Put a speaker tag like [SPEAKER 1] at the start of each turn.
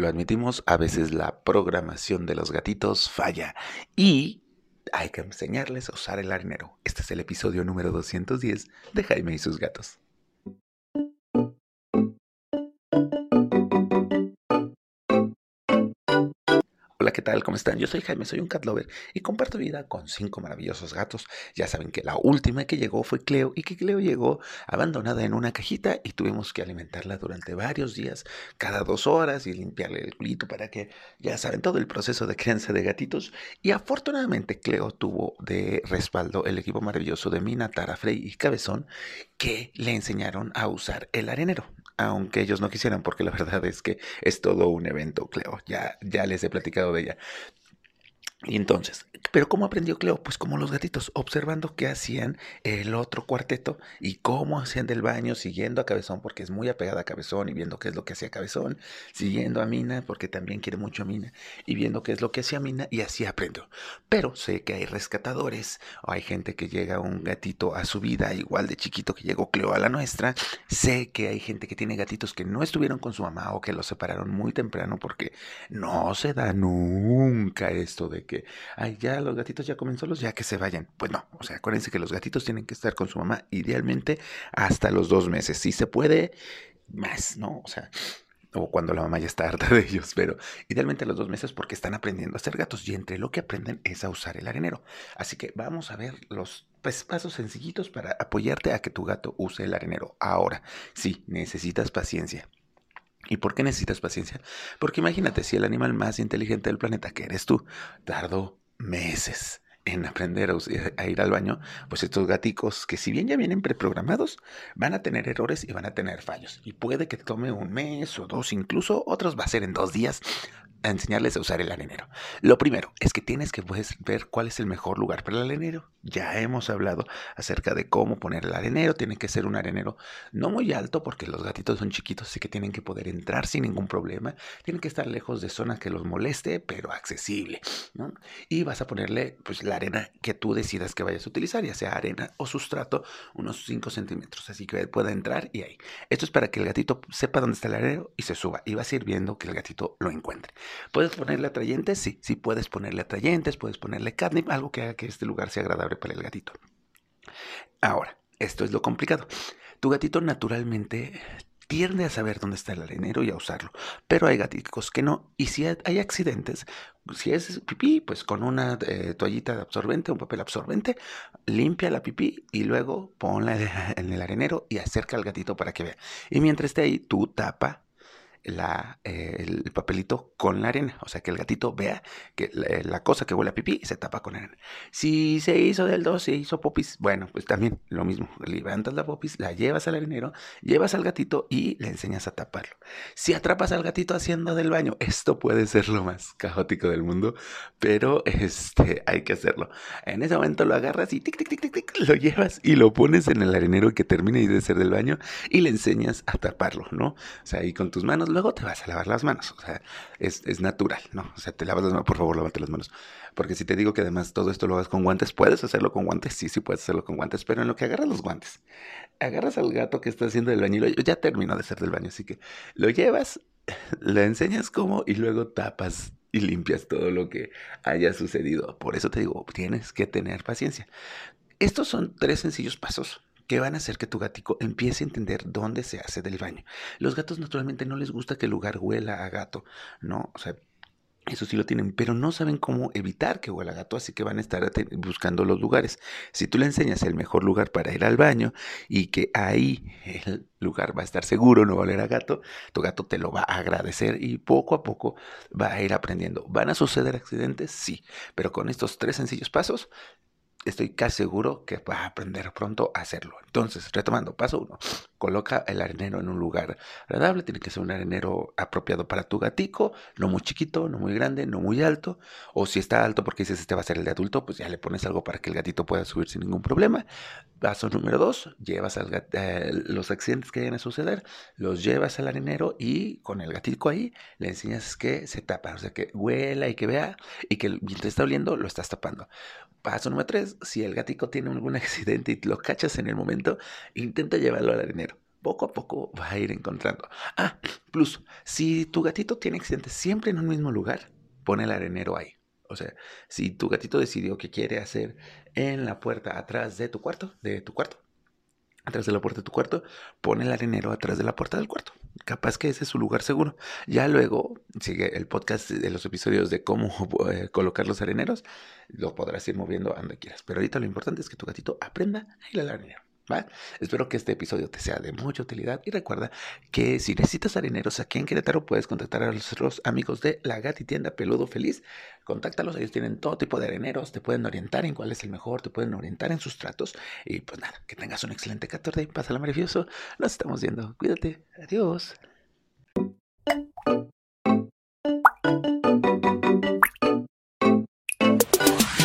[SPEAKER 1] lo admitimos, a veces la programación de los gatitos falla y hay que enseñarles a usar el arenero. Este es el episodio número 210 de Jaime y sus gatos. Hola, ¿qué tal? ¿Cómo están? Yo soy Jaime, soy un cat lover y comparto vida con cinco maravillosos gatos. Ya saben que la última que llegó fue Cleo y que Cleo llegó abandonada en una cajita y tuvimos que alimentarla durante varios días, cada dos horas y limpiarle el culito para que, ya saben, todo el proceso de crianza de gatitos. Y afortunadamente Cleo tuvo de respaldo el equipo maravilloso de Mina, Tara, Frey y Cabezón que le enseñaron a usar el arenero aunque ellos no quisieran, porque la verdad es que es todo un evento, Cleo. Ya, ya les he platicado de ella. Y entonces, pero ¿cómo aprendió Cleo? Pues como los gatitos, observando qué hacían el otro cuarteto y cómo hacían del baño, siguiendo a Cabezón, porque es muy apegada a Cabezón y viendo qué es lo que hacía Cabezón, siguiendo a Mina, porque también quiere mucho a Mina, y viendo qué es lo que hacía Mina, y así aprendió. Pero sé que hay rescatadores, o hay gente que llega un gatito a su vida, igual de chiquito que llegó Cleo a la nuestra. Sé que hay gente que tiene gatitos que no estuvieron con su mamá o que los separaron muy temprano, porque no se da nunca esto de que, ya los gatitos ya comen solos, ya que se vayan. Pues no, o sea, acuérdense que los gatitos tienen que estar con su mamá idealmente hasta los dos meses. Si se puede, más, ¿no? O sea, o cuando la mamá ya está harta de ellos, pero idealmente a los dos meses porque están aprendiendo a ser gatos y entre lo que aprenden es a usar el arenero. Así que vamos a ver los pues, pasos sencillitos para apoyarte a que tu gato use el arenero. Ahora, sí, necesitas paciencia. ¿Y por qué necesitas paciencia? Porque imagínate si el animal más inteligente del planeta, que eres tú, tardó meses en aprender a, ir al baño, pues estos gaticos que si bien ya vienen preprogramados, van a tener errores y van a tener fallos. Y puede que tome un mes o dos, incluso otros va a ser en dos días, a enseñarles a usar el arenero. Lo primero es que tienes que pues, ver cuál es el mejor lugar para el arenero. Ya hemos hablado acerca de cómo poner el arenero. Tiene que ser un arenero no muy alto porque los gatitos son chiquitos, así que tienen que poder entrar sin ningún problema. Tienen que estar lejos de zonas que los moleste, pero accesible. Y vas a ponerle pues, la arena que tú decidas que vayas a utilizar, ya sea arena o sustrato, unos 5 centímetros. Así que pueda entrar y ahí. Esto es para que el gatito sepa dónde está el arenero y se suba. Y vas a ir viendo que el gatito lo encuentre. ¿Puedes ponerle atrayentes? Sí, sí puedes ponerle atrayentes, puedes ponerle catnip, algo que haga que este lugar sea agradable para el gatito. Ahora, esto es lo complicado. Tu gatito naturalmente tiende a saber dónde está el arenero y a usarlo, pero hay gatitos que no. Y si hay accidentes, si es pipí, pues con una eh, toallita absorbente, un papel absorbente, limpia la pipí y luego ponla en el arenero y acerca al gatito para que vea. Y mientras esté ahí, tú tapa la, eh, el papelito con la arena. O sea, que el gatito vea que eh, la, cosa que huele a pipí se tapa con arena. Si se hizo del 2, se hizo popis, bueno, pues también lo mismo. Levantas la popis, la llevas al arenero, llevas al gatito y le enseñas a taparlo. Si atrapas al gatito haciendo del baño, esto puede ser lo más caótico del mundo, pero este, hay que hacerlo. En ese momento lo agarras y tic, tic, tic, tic, tic, lo llevas y lo pones en el arenero que termine de ser del baño y le enseñas a taparlo, ¿no? O sea, ahí con tus manos luego te vas a lavar las manos. O sea, es, natural, ¿no? O sea, te lavas las manos, por favor, lávate las manos. Porque si te digo que además todo esto lo hagas con guantes, ¿puedes hacerlo con guantes? Sí, sí puedes hacerlo con guantes, pero en lo que agarras los guantes, agarras al gato que está haciendo el baño, ya terminó de ser del baño, así que lo llevas, le enseñas cómo y luego tapas y limpias todo lo que haya sucedido. Por eso te digo, tienes que tener paciencia. Estos son tres sencillos pasos que van a hacer que tu gatico empiece a entender dónde se hace del baño. Los gatos naturalmente no les gusta que el lugar huela a gato, ¿no? O sea, eso sí lo tienen, pero no saben cómo evitar que huela a gato, así que van a estar buscando los lugares. Si tú le enseñas el mejor lugar para ir al baño y que ahí el lugar va a estar seguro, no va a oler a gato, tu gato te lo va a agradecer y poco a poco va a ir aprendiendo. ¿Van a suceder accidentes? Sí, pero con estos tres sencillos pasos estoy casi seguro que va a aprender pronto a hacerlo. Entonces, retomando, paso uno, coloca el arenero en un lugar agradable, tiene que ser un arenero apropiado para tu gatico, no muy chiquito, no muy grande, no muy alto, o si está alto porque dices este va a ser el de adulto, pues ya le pones algo para que el gatito pueda subir sin ningún problema. Paso número dos, llevas al eh, los accidentes que vayan a suceder, los llevas al arenero y con el gatito ahí le enseñas que se tapa, o sea, que huela y que vea y que mientras está oliendo lo estás tapando. Paso número tres, si el gatico tiene algún accidente y lo cachas en el momento, intenta llevarlo al arenero. poco a poco va a ir encontrando. Ah, plus, si tu gatito tiene accidentes siempre en un mismo lugar, pone el arenero ahí. O sea, si tu gatito decidió que quiere hacer en la puerta atrás de tu cuarto, de tu cuarto, atrás de la puerta de tu cuarto, pone el arenero atrás de la puerta del cuarto. Capaz que ese es su lugar seguro. Ya luego sigue el podcast de los episodios de cómo eh, colocar los areneros. Lo podrás ir moviendo donde quieras. Pero ahorita lo importante es que tu gatito aprenda a ir al arenero. Espero que este episodio te sea de mucha utilidad y recuerda que si necesitas areneros aquí en Querétaro puedes contactar a nuestros amigos de La Gati Tienda Peludo Feliz. Contáctalos, ellos tienen todo tipo de areneros, te pueden orientar en cuál es el mejor, te pueden orientar en sus tratos y pues nada, que tengas un excelente 14 y pásala maravilloso. Nos estamos viendo. Cuídate. Adiós.